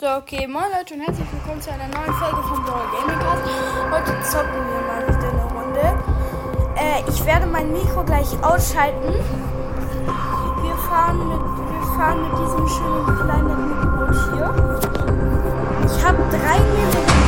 So, okay, moin Leute und herzlich willkommen zu einer neuen Folge von Brawl Gaming Cast. Heute zocken wir mal wieder eine Runde. Äh, ich werde mein Mikro gleich ausschalten. Wir fahren mit, wir fahren mit diesem schönen kleinen Boot hier. Ich habe drei Minuten.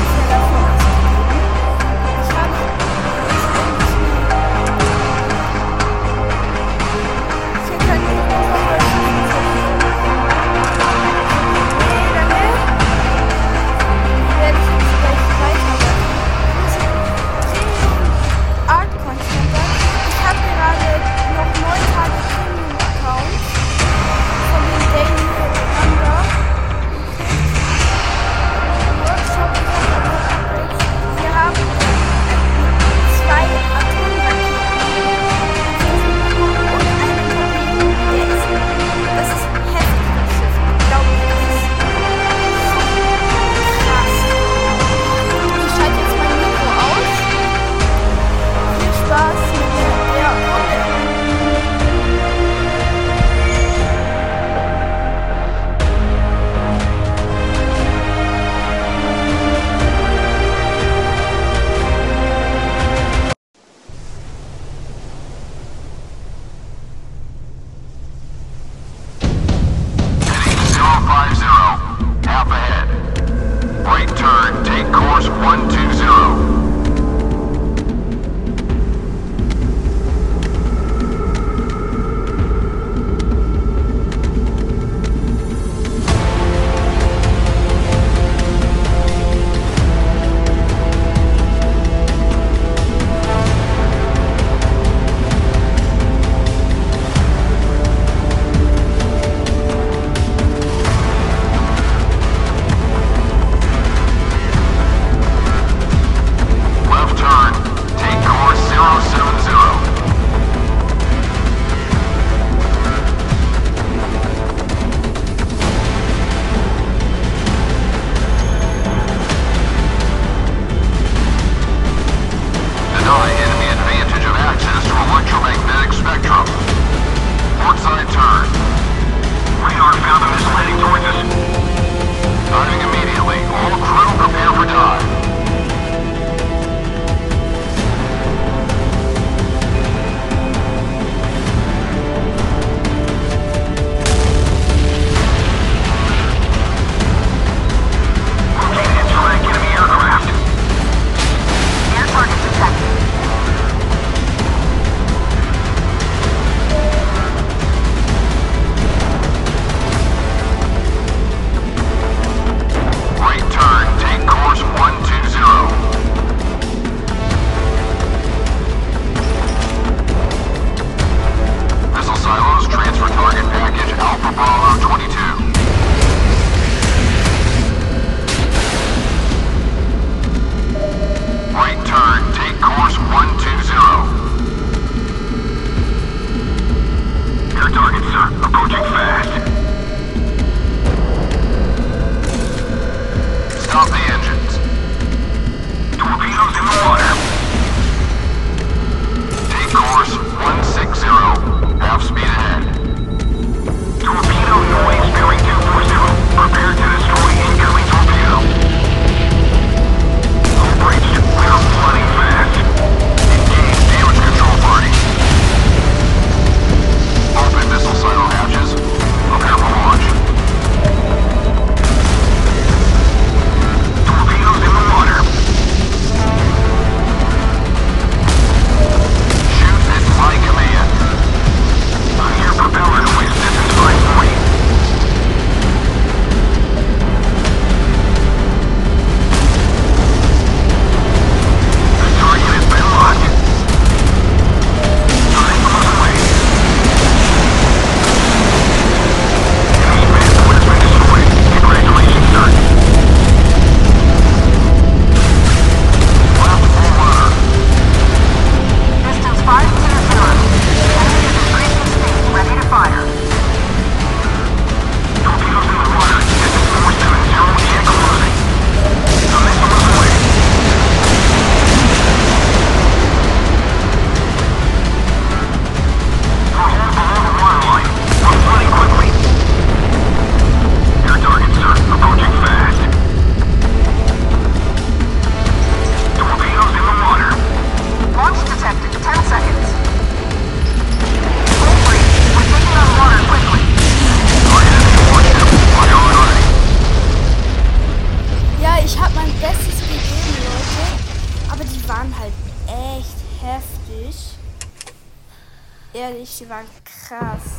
die waren krass.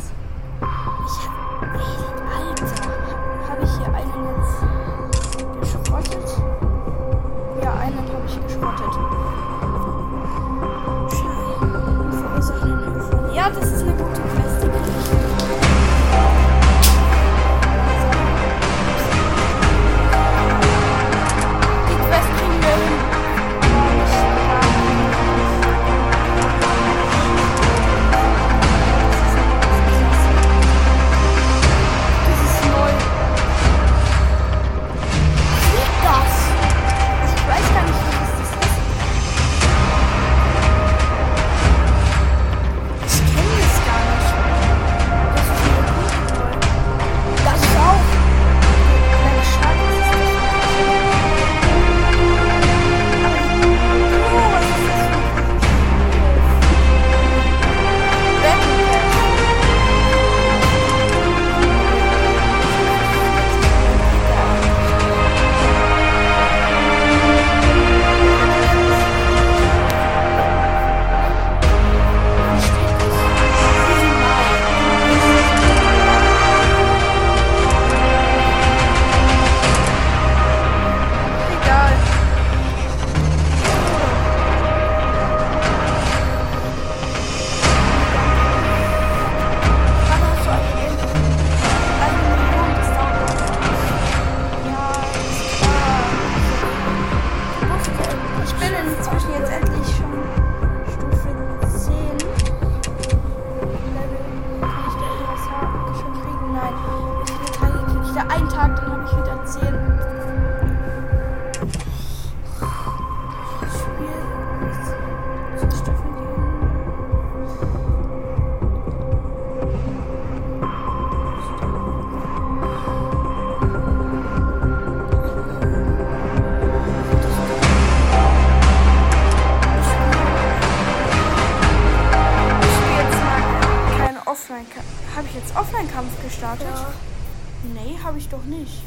gestartet? Nee, habe ich doch nicht.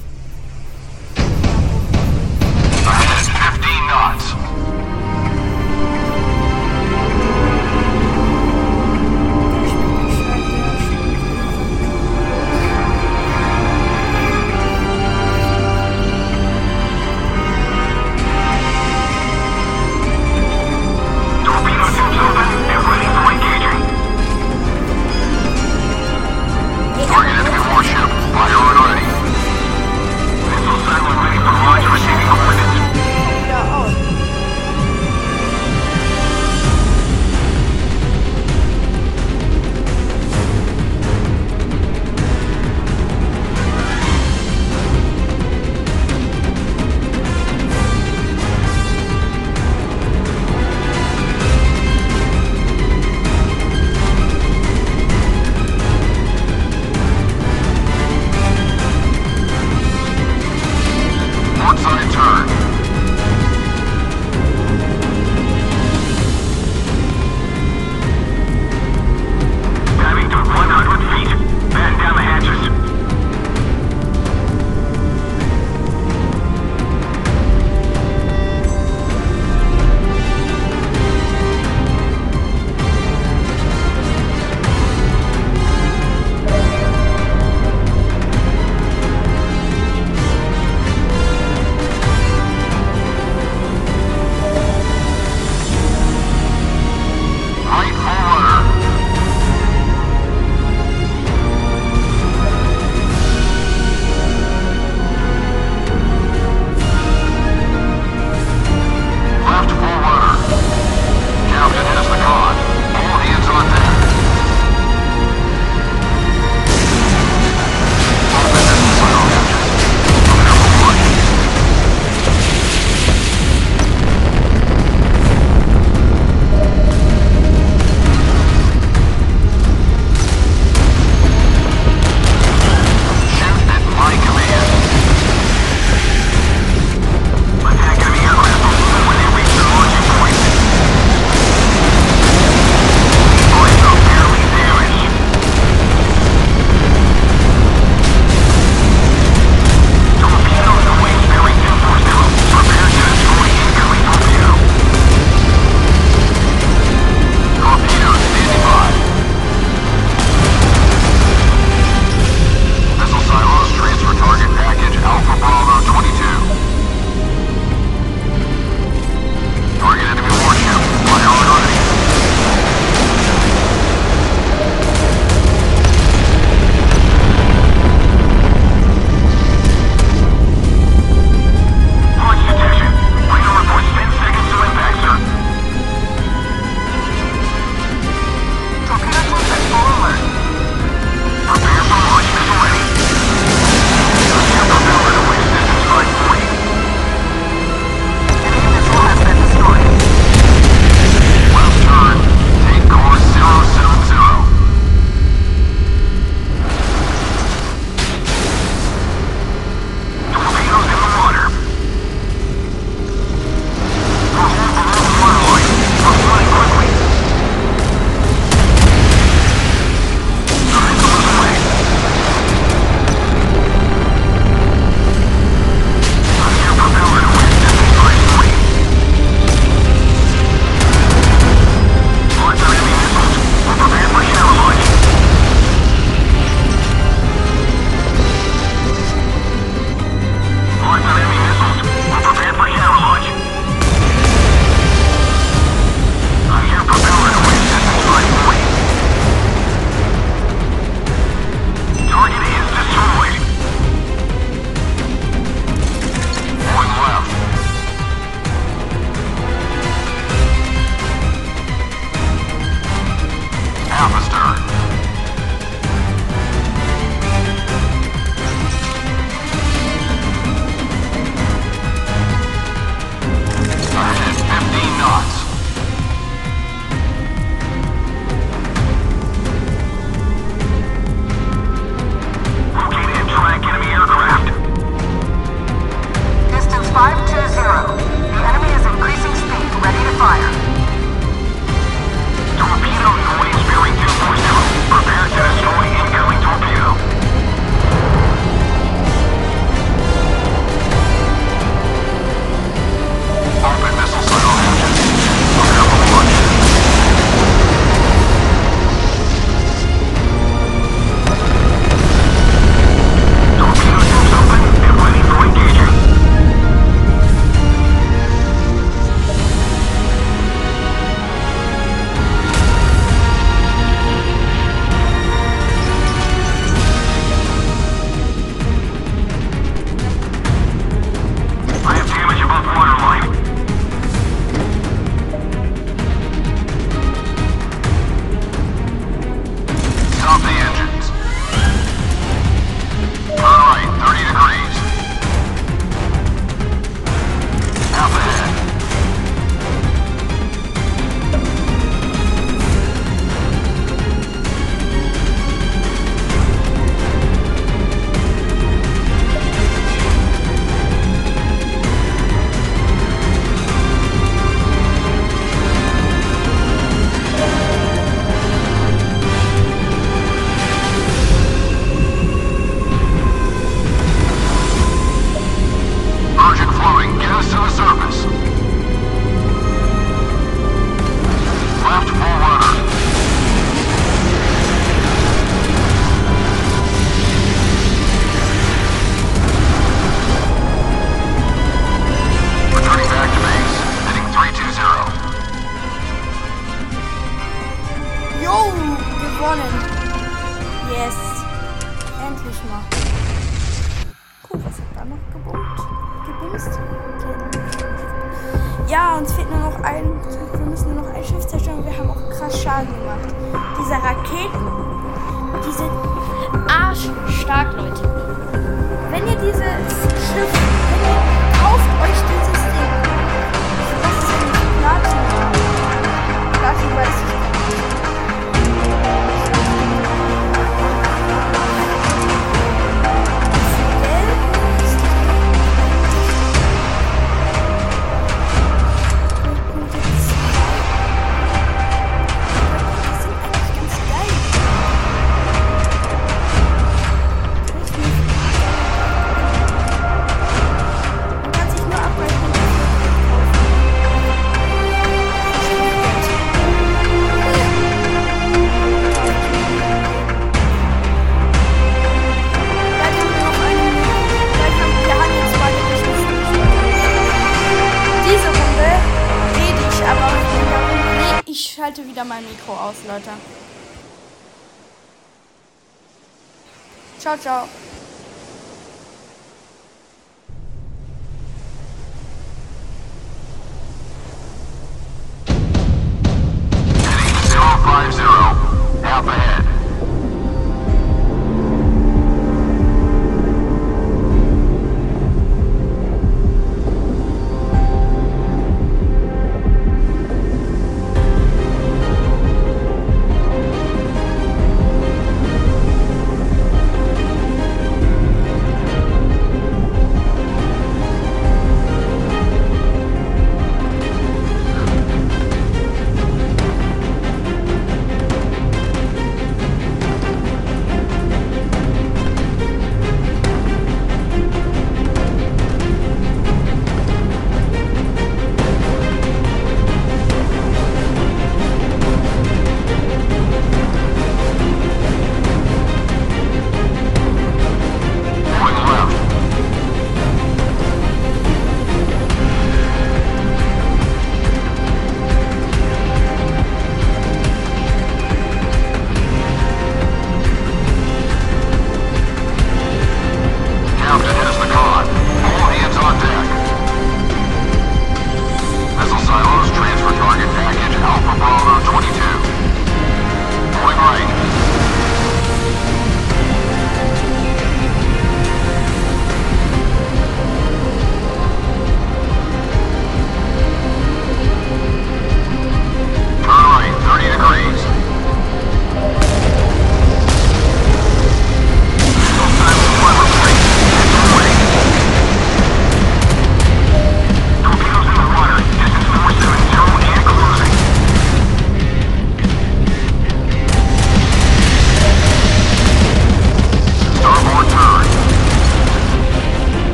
Ciao, ciao.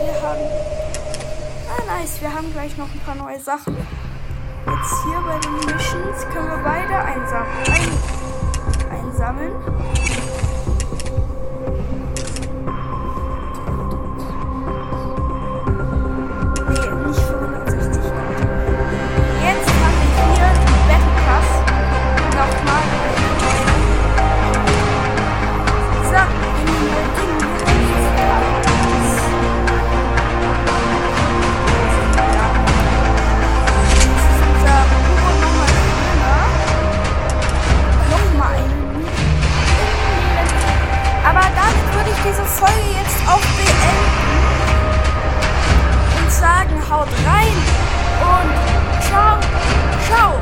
Wir haben. Ah, nice. Wir haben gleich noch ein paar neue Sachen. Jetzt hier bei den Missions können wir beide einsammeln. Ein, einsammeln. diese Folge jetzt auch beenden und sagen, haut rein und ciao, ciao.